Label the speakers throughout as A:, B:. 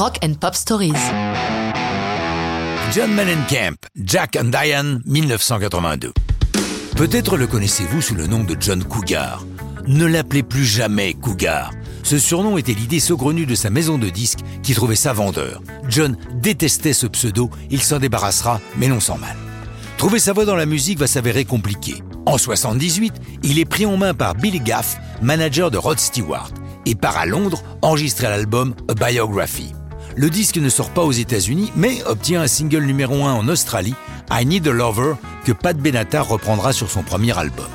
A: Rock and Pop Stories.
B: John Mellencamp, Jack and Diane, 1982. Peut-être le connaissez-vous sous le nom de John Cougar. Ne l'appelez plus jamais Cougar. Ce surnom était l'idée saugrenue de sa maison de disques qui trouvait ça vendeur. John détestait ce pseudo, il s'en débarrassera, mais non sans mal. Trouver sa voix dans la musique va s'avérer compliqué. En 78, il est pris en main par Billy Gaff, manager de Rod Stewart, et part à Londres enregistrer l'album A Biography. Le disque ne sort pas aux États-Unis, mais obtient un single numéro 1 en Australie, I Need a Lover, que Pat Benatar reprendra sur son premier album.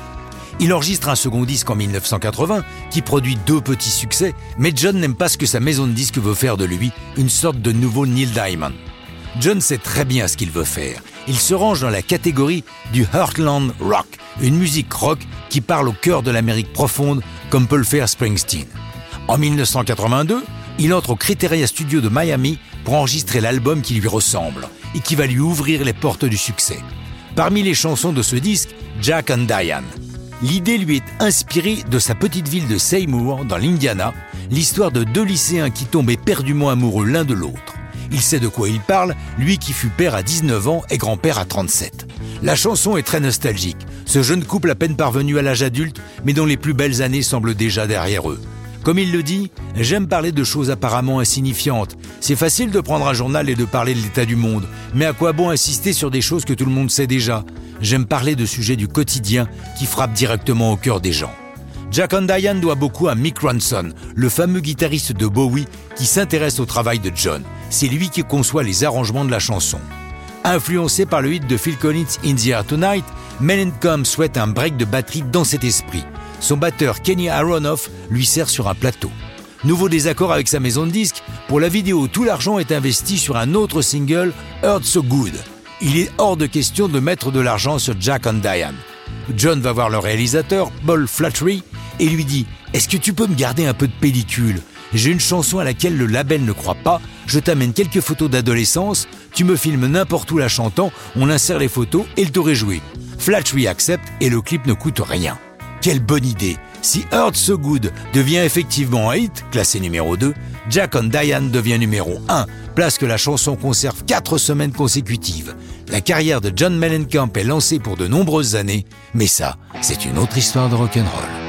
B: Il enregistre un second disque en 1980 qui produit deux petits succès, mais John n'aime pas ce que sa maison de disques veut faire de lui, une sorte de nouveau Neil Diamond. John sait très bien ce qu'il veut faire. Il se range dans la catégorie du Heartland Rock, une musique rock qui parle au cœur de l'Amérique profonde, comme peut le faire Springsteen. En 1982, il entre au Criteria Studio de Miami pour enregistrer l'album qui lui ressemble et qui va lui ouvrir les portes du succès. Parmi les chansons de ce disque, Jack and Diane. L'idée lui est inspirée de sa petite ville de Seymour, dans l'Indiana, l'histoire de deux lycéens qui tombent éperdument amoureux l'un de l'autre. Il sait de quoi il parle, lui qui fut père à 19 ans et grand-père à 37. La chanson est très nostalgique. Ce jeune couple à peine parvenu à l'âge adulte, mais dont les plus belles années semblent déjà derrière eux. Comme il le dit, j'aime parler de choses apparemment insignifiantes. C'est facile de prendre un journal et de parler de l'état du monde, mais à quoi bon insister sur des choses que tout le monde sait déjà? J'aime parler de sujets du quotidien qui frappent directement au cœur des gens. Jack and Diane doit beaucoup à Mick Ronson, le fameux guitariste de Bowie qui s'intéresse au travail de John. C'est lui qui conçoit les arrangements de la chanson. Influencé par le hit de Phil Collins In the Air Tonight, Mellencamp souhaite un break de batterie dans cet esprit. Son batteur Kenny Aronoff lui sert sur un plateau. Nouveau désaccord avec sa maison de disques, pour la vidéo tout l'argent est investi sur un autre single, Heard So Good. Il est hors de question de mettre de l'argent sur Jack and Diane. John va voir le réalisateur, Paul Flattery, et lui dit Est-ce que tu peux me garder un peu de pellicule? J'ai une chanson à laquelle le label ne croit pas, je t'amène quelques photos d'adolescence, tu me filmes n'importe où la chantant, on insère les photos et il t'aurait joué. Flattery accepte et le clip ne coûte rien. Quelle bonne idée Si Heard So Good devient effectivement un hit, classé numéro 2, Jack and Diane devient numéro 1, place que la chanson conserve 4 semaines consécutives. La carrière de John Mellencamp est lancée pour de nombreuses années, mais ça, c'est une autre histoire de rock'n'roll.